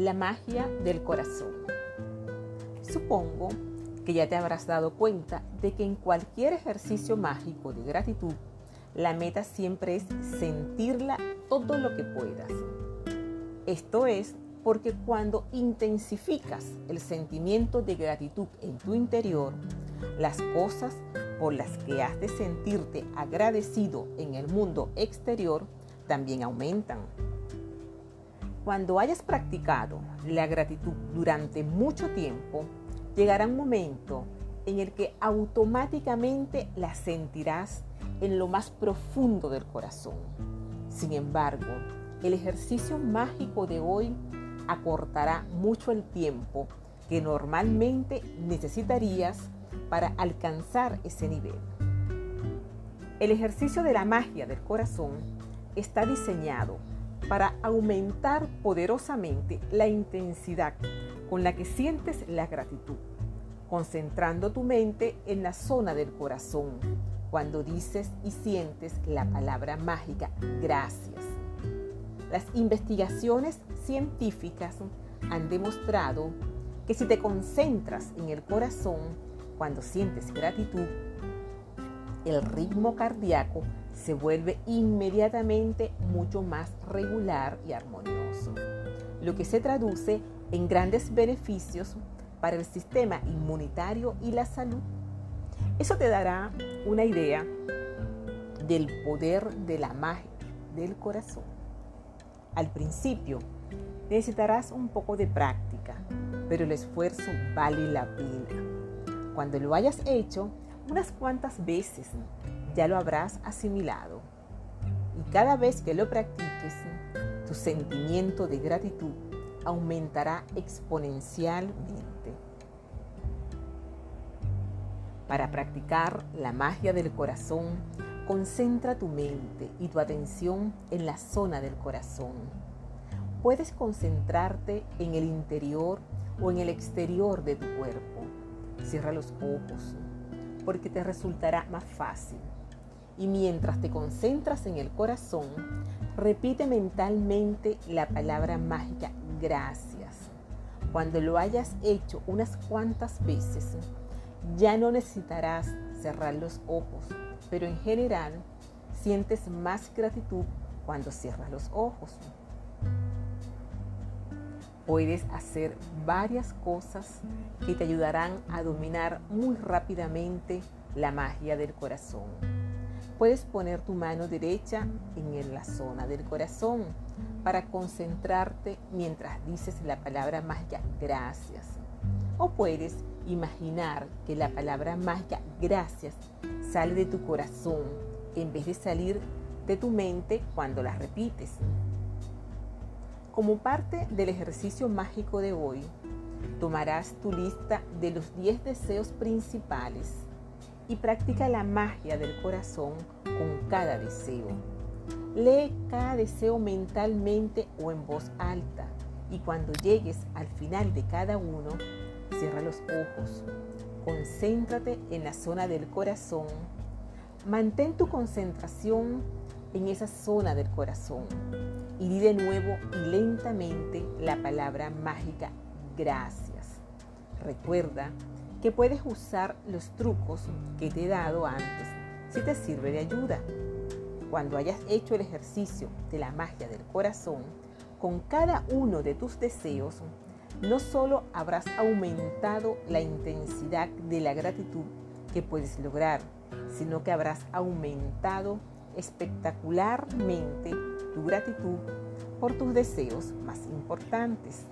la magia del corazón. Supongo que ya te habrás dado cuenta de que en cualquier ejercicio mágico de gratitud, la meta siempre es sentirla todo lo que puedas. Esto es porque cuando intensificas el sentimiento de gratitud en tu interior, las cosas por las que has de sentirte agradecido en el mundo exterior también aumentan. Cuando hayas practicado la gratitud durante mucho tiempo, llegará un momento en el que automáticamente la sentirás en lo más profundo del corazón. Sin embargo, el ejercicio mágico de hoy acortará mucho el tiempo que normalmente necesitarías para alcanzar ese nivel. El ejercicio de la magia del corazón está diseñado para aumentar poderosamente la intensidad con la que sientes la gratitud, concentrando tu mente en la zona del corazón cuando dices y sientes la palabra mágica gracias. Las investigaciones científicas han demostrado que si te concentras en el corazón cuando sientes gratitud, el ritmo cardíaco se vuelve inmediatamente mucho más regular y armonioso, lo que se traduce en grandes beneficios para el sistema inmunitario y la salud. Eso te dará una idea del poder de la magia del corazón. Al principio necesitarás un poco de práctica, pero el esfuerzo vale la pena. Cuando lo hayas hecho unas cuantas veces, ya lo habrás asimilado. Y cada vez que lo practiques, tu sentimiento de gratitud aumentará exponencialmente. Para practicar la magia del corazón, concentra tu mente y tu atención en la zona del corazón. Puedes concentrarte en el interior o en el exterior de tu cuerpo. Cierra los ojos porque te resultará más fácil. Y mientras te concentras en el corazón, repite mentalmente la palabra mágica gracias. Cuando lo hayas hecho unas cuantas veces, ya no necesitarás cerrar los ojos, pero en general sientes más gratitud cuando cierras los ojos. Puedes hacer varias cosas que te ayudarán a dominar muy rápidamente la magia del corazón. Puedes poner tu mano derecha en la zona del corazón para concentrarte mientras dices la palabra mágica gracias. O puedes imaginar que la palabra mágica gracias sale de tu corazón en vez de salir de tu mente cuando la repites. Como parte del ejercicio mágico de hoy, tomarás tu lista de los 10 deseos principales y practica la magia del corazón con cada deseo. Lee cada deseo mentalmente o en voz alta y cuando llegues al final de cada uno, Cierra los ojos. Concéntrate en la zona del corazón. Mantén tu concentración en esa zona del corazón y di de nuevo y lentamente la palabra mágica gracias. Recuerda que puedes usar los trucos que te he dado antes si te sirve de ayuda. Cuando hayas hecho el ejercicio de la magia del corazón, con cada uno de tus deseos, no solo habrás aumentado la intensidad de la gratitud que puedes lograr, sino que habrás aumentado espectacularmente tu gratitud por tus deseos más importantes.